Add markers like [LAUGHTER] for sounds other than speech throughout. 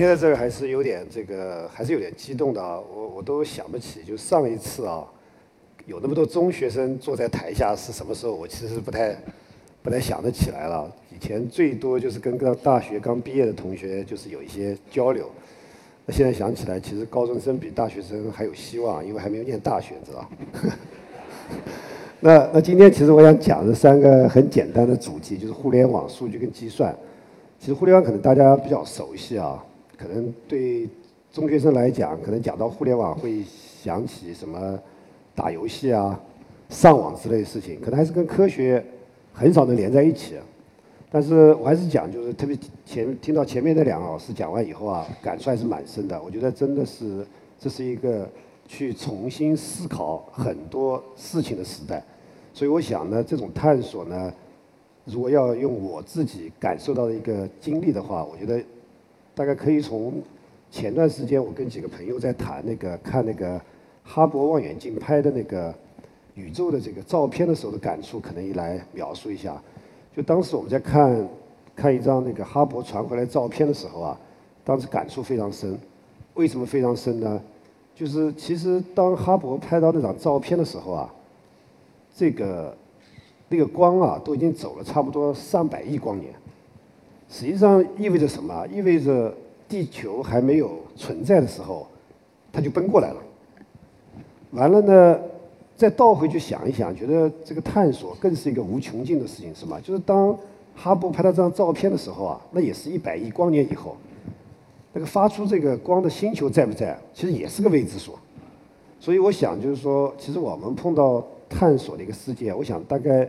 现在这个还是有点这个，还是有点激动的啊！我我都想不起，就上一次啊，有那么多中学生坐在台下是什么时候？我其实不太不太想得起来了。以前最多就是跟个大学刚毕业的同学就是有一些交流。那现在想起来，其实高中生比大学生还有希望，因为还没有念大学，知道 [LAUGHS] 那那今天其实我想讲的三个很简单的主题，就是互联网、数据跟计算。其实互联网可能大家比较熟悉啊。可能对中学生来讲，可能讲到互联网会想起什么打游戏啊、上网之类的事情，可能还是跟科学很少能连在一起。但是我还是讲，就是特别前听到前面那两个老师讲完以后啊，感触还是蛮深的。我觉得真的是这是一个去重新思考很多事情的时代。所以我想呢，这种探索呢，如果要用我自己感受到的一个经历的话，我觉得。大概可以从前段时间我跟几个朋友在谈那个看那个哈勃望远镜拍的那个宇宙的这个照片的时候的感触，可能一来描述一下。就当时我们在看看一张那个哈勃传回来照片的时候啊，当时感触非常深。为什么非常深呢？就是其实当哈勃拍到那张照片的时候啊，这个那个光啊都已经走了差不多上百亿光年。实际上意味着什么？意味着地球还没有存在的时候，它就奔过来了。完了呢，再倒回去想一想，觉得这个探索更是一个无穷尽的事情，是吗？就是当哈勃拍到这张照片的时候啊，那也是一百亿光年以后，那个发出这个光的星球在不在？其实也是个未知数。所以我想，就是说，其实我们碰到探索的一个世界，我想大概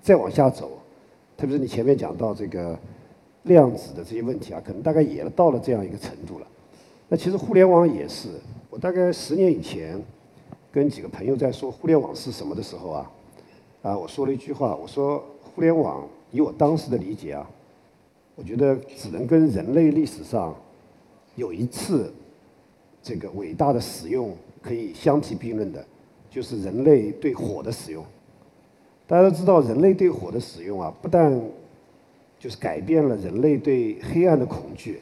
再往下走，特别是你前面讲到这个。量子的这些问题啊，可能大概也到了这样一个程度了。那其实互联网也是，我大概十年以前跟几个朋友在说互联网是什么的时候啊，啊，我说了一句话，我说互联网以我当时的理解啊，我觉得只能跟人类历史上有一次这个伟大的使用可以相提并论的，就是人类对火的使用。大家都知道，人类对火的使用啊，不但就是改变了人类对黑暗的恐惧。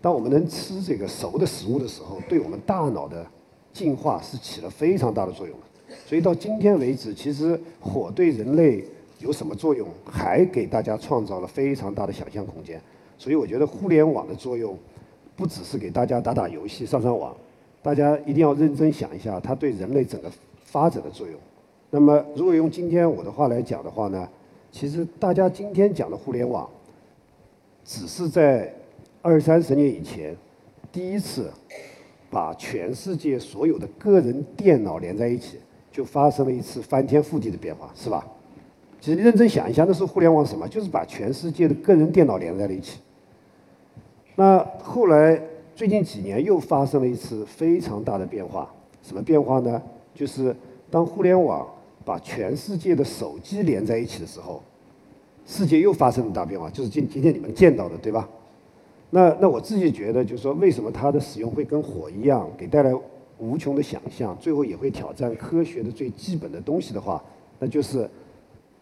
当我们能吃这个熟的食物的时候，对我们大脑的进化是起了非常大的作用的。所以到今天为止，其实火对人类有什么作用，还给大家创造了非常大的想象空间。所以我觉得互联网的作用，不只是给大家打打游戏、上上网，大家一定要认真想一下它对人类整个发展的作用。那么，如果用今天我的话来讲的话呢？其实大家今天讲的互联网，只是在二三十年以前，第一次把全世界所有的个人电脑连在一起，就发生了一次翻天覆地的变化，是吧？其实你认真想一下，那是互联网什么？就是把全世界的个人电脑连在了一起。那后来最近几年又发生了一次非常大的变化，什么变化呢？就是当互联网。把全世界的手机连在一起的时候，世界又发生了大变化，就是今今天你们见到的，对吧？那那我自己觉得，就是说，为什么它的使用会跟火一样，给带来无穷的想象，最后也会挑战科学的最基本的东西的话，那就是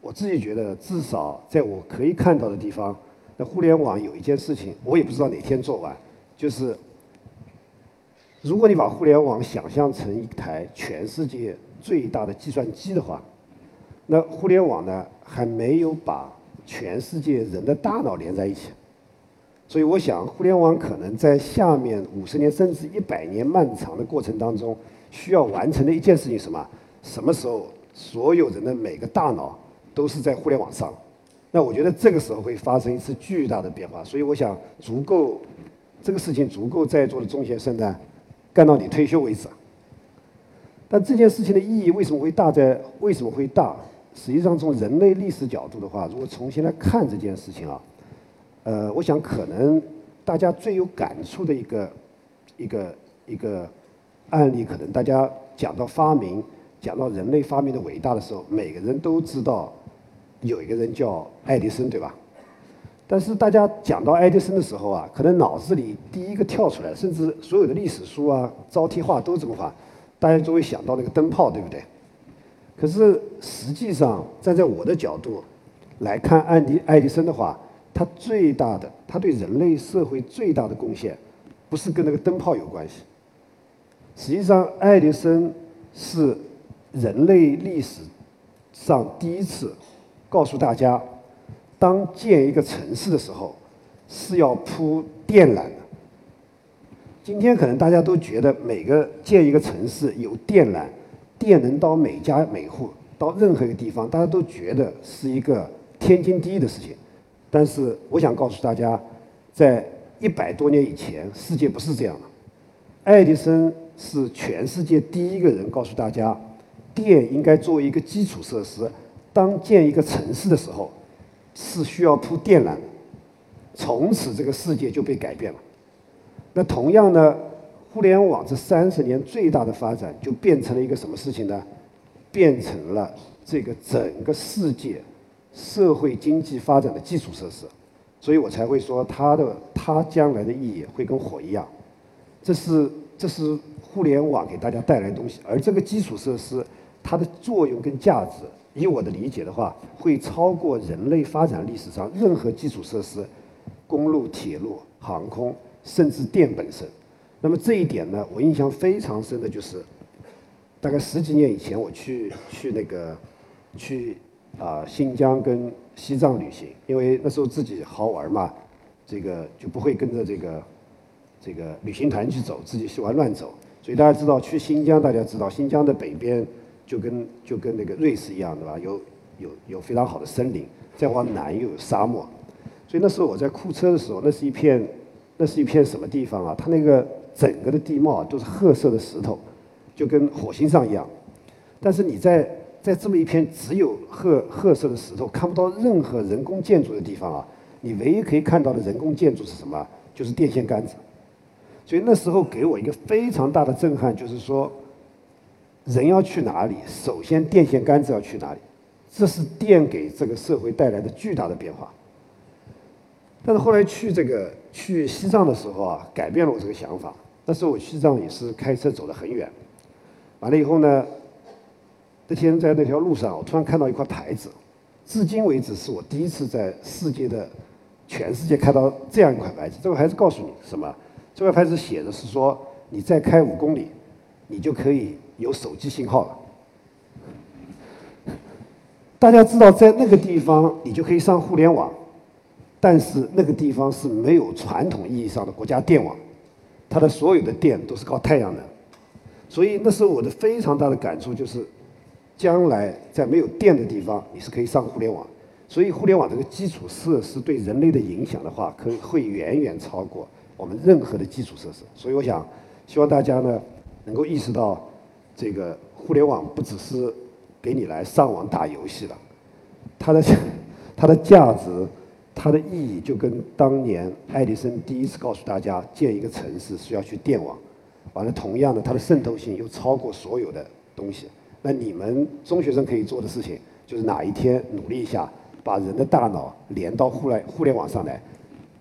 我自己觉得，至少在我可以看到的地方，那互联网有一件事情，我也不知道哪天做完，就是如果你把互联网想象成一台全世界。最大的计算机的话，那互联网呢还没有把全世界人的大脑连在一起，所以我想互联网可能在下面五十年甚至一百年漫长的过程当中，需要完成的一件事情什么？什么时候所有人的每个大脑都是在互联网上？那我觉得这个时候会发生一次巨大的变化。所以我想足够这个事情足够在座的中学生呢干到你退休为止。但这件事情的意义为什么会大？在为什么会大？实际上，从人类历史角度的话，如果重新来看这件事情啊，呃，我想可能大家最有感触的一个一个一个案例，可能大家讲到发明，讲到人类发明的伟大的时候，每个人都知道有一个人叫爱迪生，对吧？但是大家讲到爱迪生的时候啊，可能脑子里第一个跳出来，甚至所有的历史书啊、招贴画都这么画。大家就会想到那个灯泡，对不对？可是实际上，站在我的角度来看，爱迪爱迪生的话，他最大的，他对人类社会最大的贡献，不是跟那个灯泡有关系。实际上，爱迪生是人类历史上第一次告诉大家，当建一个城市的时候，是要铺电缆。今天可能大家都觉得每个建一个城市有电缆，电能到每家每户，到任何一个地方，大家都觉得是一个天经地义的事情。但是我想告诉大家，在一百多年以前，世界不是这样的。爱迪生是全世界第一个人告诉大家，电应该作为一个基础设施，当建一个城市的时候，是需要铺电缆的。从此，这个世界就被改变了。那同样呢，互联网这三十年最大的发展，就变成了一个什么事情呢？变成了这个整个世界社会经济发展的基础设施，所以我才会说它的它将来的意义会跟火一样。这是这是互联网给大家带来的东西，而这个基础设施它的作用跟价值，以我的理解的话，会超过人类发展历史上任何基础设施，公路、铁路、航空。甚至电本身，那么这一点呢，我印象非常深的就是，大概十几年以前我去去那个去啊新疆跟西藏旅行，因为那时候自己好玩嘛，这个就不会跟着这个这个旅行团去走，自己喜欢乱走。所以大家知道去新疆，大家知道新疆的北边就跟就跟那个瑞士一样，对吧？有有有非常好的森林，再往南又有沙漠。所以那时候我在库车的时候，那是一片。那是一片什么地方啊？它那个整个的地貌都是褐色的石头，就跟火星上一样。但是你在在这么一片只有褐褐色的石头，看不到任何人工建筑的地方啊，你唯一可以看到的人工建筑是什么？就是电线杆子。所以那时候给我一个非常大的震撼，就是说，人要去哪里，首先电线杆子要去哪里，这是电给这个社会带来的巨大的变化。但是后来去这个去西藏的时候啊，改变了我这个想法。那时候我西藏也是开车走得很远，完了以后呢，那天在那条路上，我突然看到一块牌子，至今为止是我第一次在世界的全世界看到这样一块牌子。这块牌子告诉你什么？这块牌子写的是说，你再开五公里，你就可以有手机信号了。大家知道，在那个地方你就可以上互联网。但是那个地方是没有传统意义上的国家电网，它的所有的电都是靠太阳能，所以那时候我的非常大的感触就是，将来在没有电的地方，你是可以上互联网。所以互联网这个基础设施对人类的影响的话，可会远远超过我们任何的基础设施。所以我想，希望大家呢能够意识到，这个互联网不只是给你来上网打游戏了，它的 [LAUGHS] 它的价值。它的意义就跟当年爱迪生第一次告诉大家建一个城市需要去电网，完了，同样的，它的渗透性又超过所有的东西。那你们中学生可以做的事情，就是哪一天努力一下，把人的大脑连到互联互联网上来，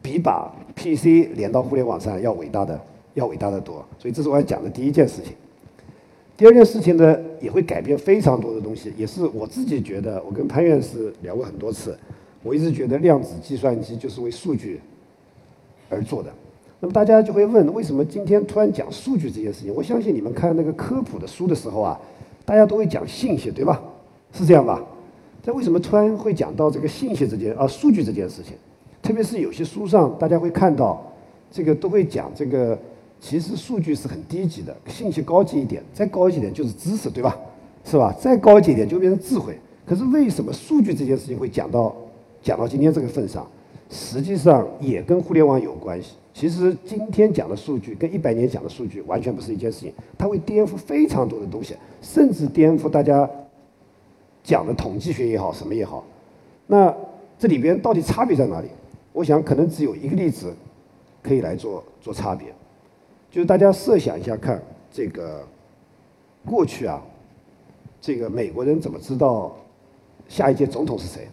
比把 PC 连到互联网上要伟大的要伟大的多。所以这是我要讲的第一件事情。第二件事情呢，也会改变非常多的东西，也是我自己觉得，我跟潘院士聊过很多次。我一直觉得量子计算机就是为数据而做的。那么大家就会问，为什么今天突然讲数据这件事情？我相信你们看那个科普的书的时候啊，大家都会讲信息，对吧？是这样吧？但为什么突然会讲到这个信息这件啊数据这件事情？特别是有些书上，大家会看到这个都会讲这个，其实数据是很低级的，信息高级一点，再高级一点就是知识，对吧？是吧？再高级一点就变成智慧。可是为什么数据这件事情会讲到？讲到今天这个份上，实际上也跟互联网有关系。其实今天讲的数据跟一百年讲的数据完全不是一件事情，它会颠覆非常多的东西，甚至颠覆大家讲的统计学也好，什么也好。那这里边到底差别在哪里？我想可能只有一个例子可以来做做差别，就是大家设想一下看，这个过去啊，这个美国人怎么知道下一届总统是谁？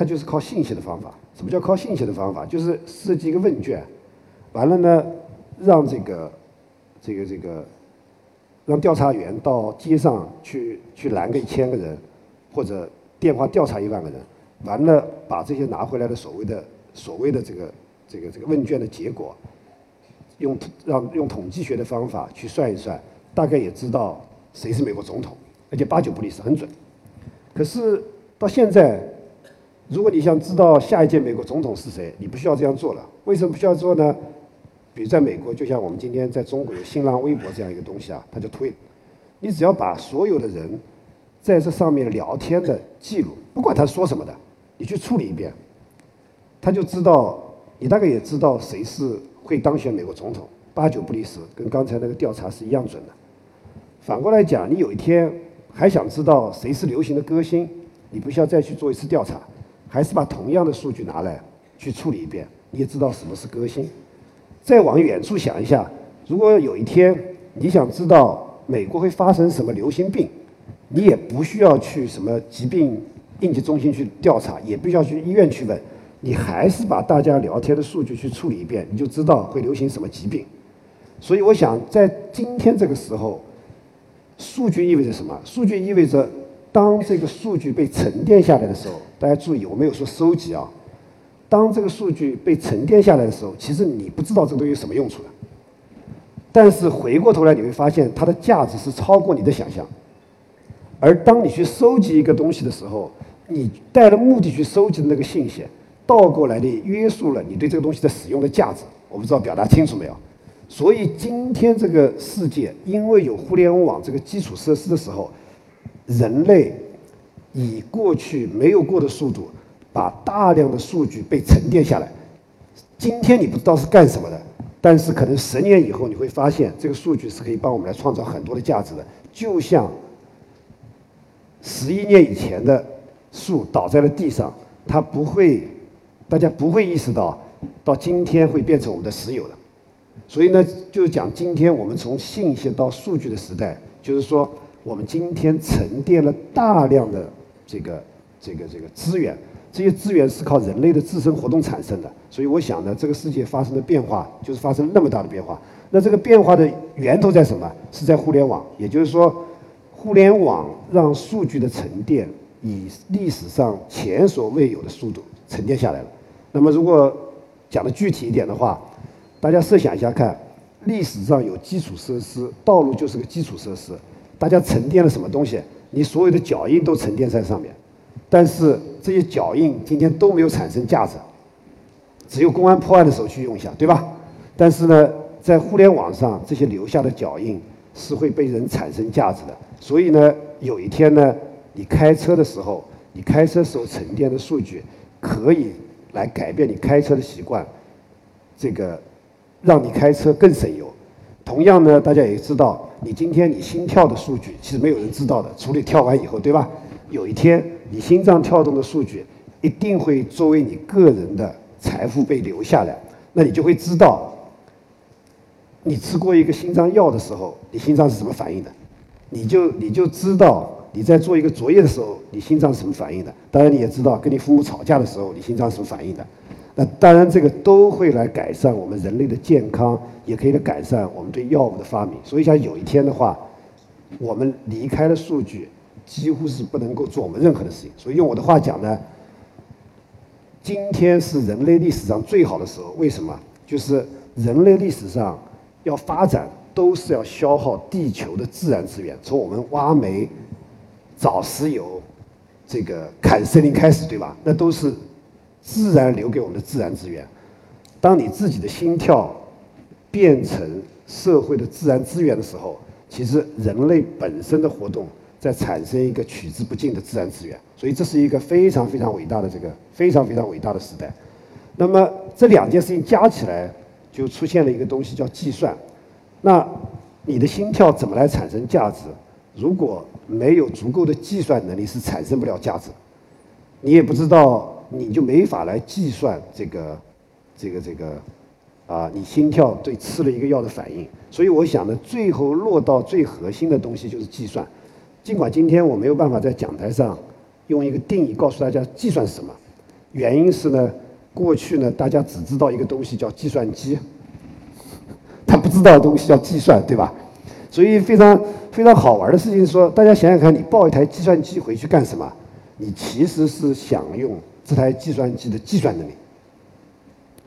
他就是靠信息的方法。什么叫靠信息的方法？就是设计一个问卷，完了呢，让这个、这个、这个，让调查员到街上去去拦个一千个人，或者电话调查一万个人，完了把这些拿回来的所谓的所谓的这个这个这个问卷的结果，用让用统计学的方法去算一算，大概也知道谁是美国总统，而且八九不离十，很准。可是到现在，如果你想知道下一届美国总统是谁，你不需要这样做了。为什么不需要做呢？比如在美国，就像我们今天在中国有新浪微博这样一个东西啊，它叫推。你只要把所有的人在这上面聊天的记录，不管他说什么的，你去处理一遍，他就知道，你大概也知道谁是会当选美国总统，八九不离十，跟刚才那个调查是一样准的。反过来讲，你有一天还想知道谁是流行的歌星，你不需要再去做一次调查，还是把同样的数据拿来去处理一遍，你也知道什么是革新。再往远处想一下，如果有一天你想知道美国会发生什么流行病，你也不需要去什么疾病应急中心去调查，也不需要去医院去问，你还是把大家聊天的数据去处理一遍，你就知道会流行什么疾病。所以我想，在今天这个时候，数据意味着什么？数据意味着，当这个数据被沉淀下来的时候，大家注意，我没有说收集啊。当这个数据被沉淀下来的时候，其实你不知道这个东西有什么用处的。但是回过头来你会发现，它的价值是超过你的想象。而当你去收集一个东西的时候，你带着目的去收集的那个信息，倒过来的约束了你对这个东西的使用的价值。我不知道表达清楚没有？所以今天这个世界，因为有互联网这个基础设施的时候，人类以过去没有过的速度。把大量的数据被沉淀下来，今天你不知道是干什么的，但是可能十年以后你会发现，这个数据是可以帮我们来创造很多的价值的。就像十一年以前的树倒在了地上，它不会，大家不会意识到，到今天会变成我们的石油的。所以呢，就是讲今天我们从信息到数据的时代，就是说我们今天沉淀了大量的这个这个这个资源。这些资源是靠人类的自身活动产生的，所以我想呢，这个世界发生的变化就是发生那么大的变化。那这个变化的源头在什么？是在互联网，也就是说，互联网让数据的沉淀以历史上前所未有的速度沉淀下来了。那么，如果讲的具体一点的话，大家设想一下看，历史上有基础设施，道路就是个基础设施，大家沉淀了什么东西？你所有的脚印都沉淀在上面。但是这些脚印今天都没有产生价值，只有公安破案的时候去用一下，对吧？但是呢，在互联网上，这些留下的脚印是会被人产生价值的。所以呢，有一天呢，你开车的时候，你开车时候沉淀的数据，可以来改变你开车的习惯，这个让你开车更省油。同样呢，大家也知道，你今天你心跳的数据，其实没有人知道的，除了跳完以后，对吧？有一天，你心脏跳动的数据一定会作为你个人的财富被留下来，那你就会知道，你吃过一个心脏药的时候，你心脏是什么反应的，你就你就知道你在做一个作业的时候，你心脏是什么反应的。当然，你也知道跟你父母吵架的时候，你心脏是什么反应的。那当然，这个都会来改善我们人类的健康，也可以来改善我们对药物的发明。所以，像有一天的话，我们离开了数据。几乎是不能够做我们任何的事情，所以用我的话讲呢，今天是人类历史上最好的时候。为什么？就是人类历史上要发展，都是要消耗地球的自然资源，从我们挖煤、找石油、这个砍森林开始，对吧？那都是自然留给我们的自然资源。当你自己的心跳变成社会的自然资源的时候，其实人类本身的活动。在产生一个取之不尽的自然资源，所以这是一个非常非常伟大的这个非常非常伟大的时代。那么这两件事情加起来，就出现了一个东西叫计算。那你的心跳怎么来产生价值？如果没有足够的计算能力，是产生不了价值。你也不知道，你就没法来计算这个这个这个啊，你心跳对吃了一个药的反应。所以我想呢，最后落到最核心的东西就是计算。尽管今天我没有办法在讲台上用一个定义告诉大家计算是什么，原因是呢，过去呢大家只知道一个东西叫计算机，[LAUGHS] 他不知道的东西叫计算，对吧？所以非常非常好玩的事情是说，大家想想看，你抱一台计算机回去干什么？你其实是想用这台计算机的计算能力。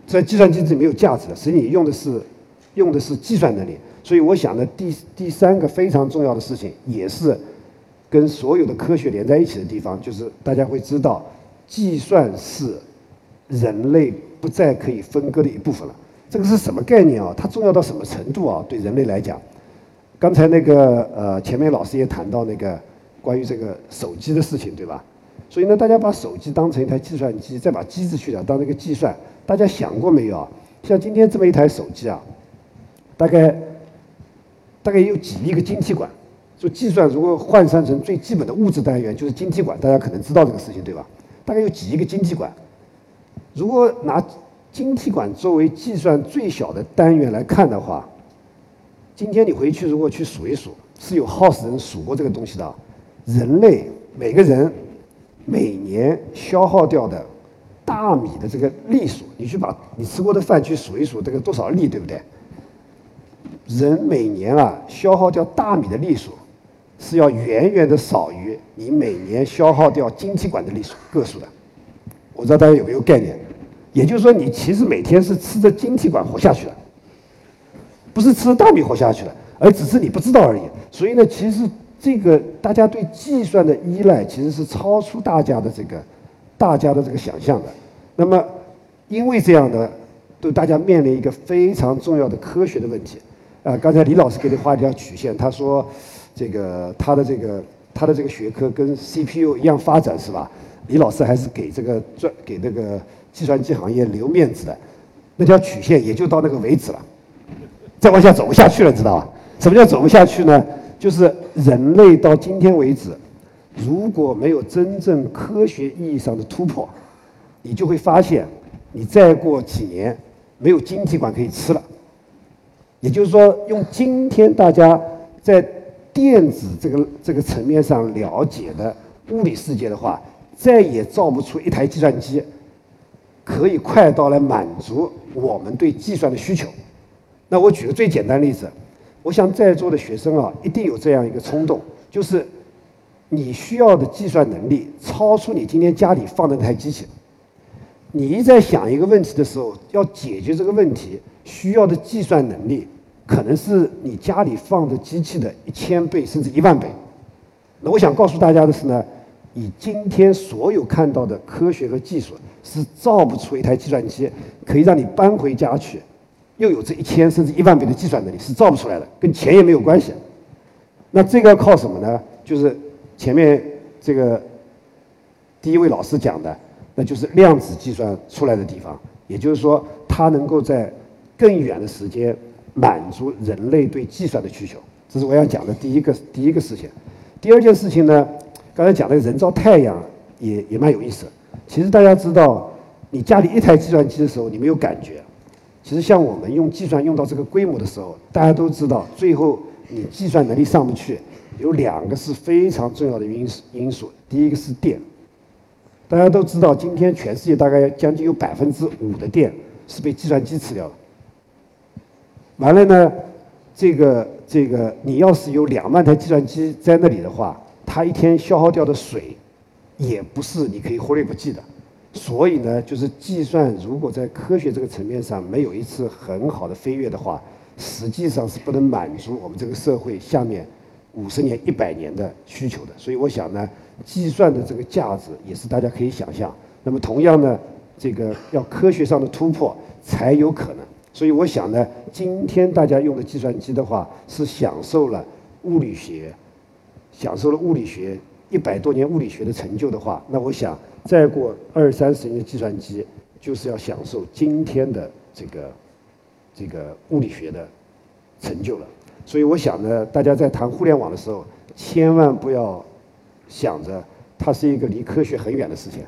这计算机是没有价值的，实际你用的是用的是计算能力。所以我想呢，第第三个非常重要的事情，也是跟所有的科学连在一起的地方，就是大家会知道，计算是人类不再可以分割的一部分了。这个是什么概念啊？它重要到什么程度啊？对人类来讲，刚才那个呃，前面老师也谈到那个关于这个手机的事情，对吧？所以呢，大家把手机当成一台计算机，再把机子去掉当这个计算，大家想过没有啊？像今天这么一台手机啊，大概大概有几亿个晶体管。就计算如果换算成最基本的物质单元，就是晶体管，大家可能知道这个事情，对吧？大概有几亿个晶体管。如果拿晶体管作为计算最小的单元来看的话，今天你回去如果去数一数，是有耗死人数过这个东西的。人类每个人。每年消耗掉的大米的这个粒数，你去把你吃过的饭去数一数，这个多少粒，对不对？人每年啊消耗掉大米的粒数，是要远远的少于你每年消耗掉晶体管的粒数个数的。我不知道大家有没有概念？也就是说，你其实每天是吃着晶体管活下去的，不是吃着大米活下去的，而只是你不知道而已。所以呢，其实。这个大家对计算的依赖其实是超出大家的这个大家的这个想象的。那么，因为这样的，对大家面临一个非常重要的科学的问题。啊，刚才李老师给你画一条曲线，他说，这个他的这个他的这个学科跟 CPU 一样发展是吧？李老师还是给这个专给那个计算机行业留面子的。那条曲线也就到那个为止了，再往下走不下去了，知道吧？什么叫走不下去呢？就是人类到今天为止，如果没有真正科学意义上的突破，你就会发现，你再过几年没有晶体管可以吃了。也就是说，用今天大家在电子这个这个层面上了解的物理世界的话，再也造不出一台计算机可以快到来满足我们对计算的需求。那我举个最简单例子。我想在座的学生啊，一定有这样一个冲动，就是你需要的计算能力超出你今天家里放的那台机器。你一在想一个问题的时候，要解决这个问题需要的计算能力，可能是你家里放的机器的一千倍甚至一万倍。那我想告诉大家的是呢，你今天所有看到的科学和技术是造不出一台计算机可以让你搬回家去。又有这一千甚至一万倍的计算能力是造不出来的，跟钱也没有关系。那这个要靠什么呢？就是前面这个第一位老师讲的，那就是量子计算出来的地方。也就是说，它能够在更远的时间满足人类对计算的需求。这是我要讲的第一个第一个事情。第二件事情呢，刚才讲的人造太阳也也蛮有意思。其实大家知道，你家里一台计算机的时候，你没有感觉。其实像我们用计算用到这个规模的时候，大家都知道，最后你计算能力上不去，有两个是非常重要的因素因素。第一个是电，大家都知道，今天全世界大概将近有百分之五的电是被计算机吃掉的。完了呢，这个这个，你要是有两万台计算机在那里的话，它一天消耗掉的水，也不是你可以忽略不计的。所以呢，就是计算如果在科学这个层面上没有一次很好的飞跃的话，实际上是不能满足我们这个社会下面五十年、一百年的需求的。所以我想呢，计算的这个价值也是大家可以想象。那么同样呢，这个要科学上的突破才有可能。所以我想呢，今天大家用的计算机的话，是享受了物理学，享受了物理学一百多年物理学的成就的话，那我想。再过二三十年计算机，就是要享受今天的这个这个物理学的成就了。所以我想呢，大家在谈互联网的时候，千万不要想着它是一个离科学很远的事情。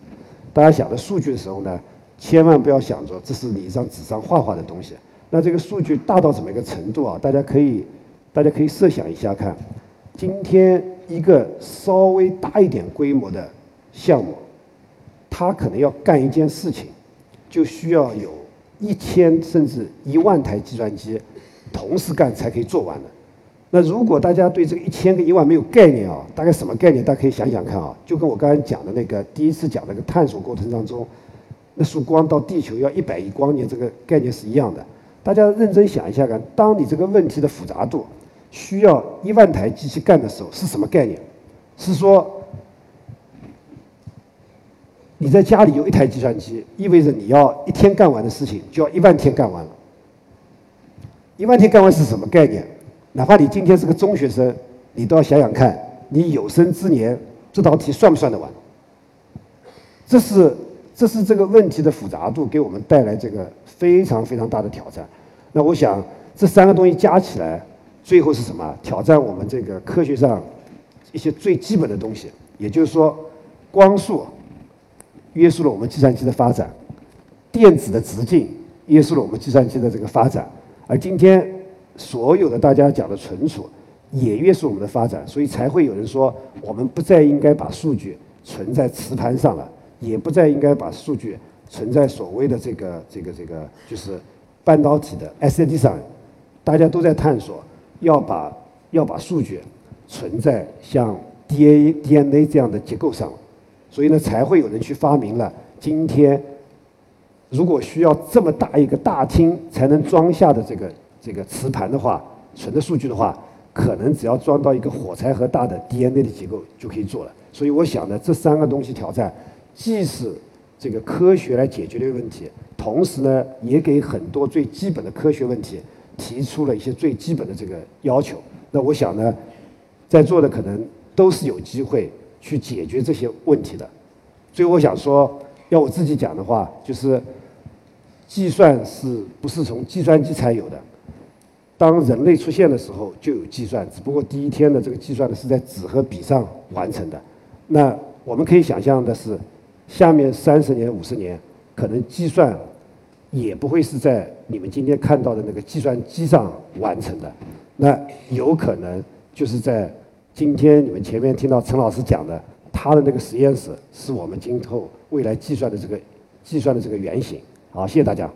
大家想着数据的时候呢，千万不要想着这是你一张纸上画画的东西。那这个数据大到怎么一个程度啊？大家可以大家可以设想一下看，今天一个稍微大一点规模的项目。他可能要干一件事情，就需要有一千甚至一万台计算机同时干才可以做完的。那如果大家对这个一千个一万没有概念啊，大概什么概念？大家可以想想看啊，就跟我刚才讲的那个第一次讲那个探索过程当中，那束光到地球要一百亿光年这个概念是一样的。大家认真想一下看，当你这个问题的复杂度需要一万台机器干的时候，是什么概念？是说你在家里有一台计算机，意味着你要一天干完的事情就要一万天干完了。一万天干完是什么概念？哪怕你今天是个中学生，你都要想想看，你有生之年这道题算不算得完？这是这是这个问题的复杂度给我们带来这个非常非常大的挑战。那我想这三个东西加起来，最后是什么？挑战我们这个科学上一些最基本的东西。也就是说，光速约束了我们计算机的发展，电子的直径约束了我们计算机的这个发展，而今天所有的大家讲的存储也约束我们的发展，所以才会有人说，我们不再应该把数据存在磁盘上了。也不再应该把数据存在所谓的这个这个这个就是半导体的 SSD 上，大家都在探索要把要把数据存在像 D A DNA 这样的结构上，所以呢才会有人去发明了今天如果需要这么大一个大厅才能装下的这个这个磁盘的话，存的数据的话，可能只要装到一个火柴盒大的 DNA 的结构就可以做了。所以我想呢，这三个东西挑战。既是这个科学来解决的问题，同时呢，也给很多最基本的科学问题提出了一些最基本的这个要求。那我想呢，在座的可能都是有机会去解决这些问题的。所以我想说，要我自己讲的话，就是计算是不是从计算机才有的？当人类出现的时候就有计算，只不过第一天的这个计算呢是在纸和笔上完成的。那我们可以想象的是。下面三十年、五十年，可能计算也不会是在你们今天看到的那个计算机上完成的，那有可能就是在今天你们前面听到陈老师讲的，他的那个实验室是我们今后未来计算的这个计算的这个原型。好，谢谢大家。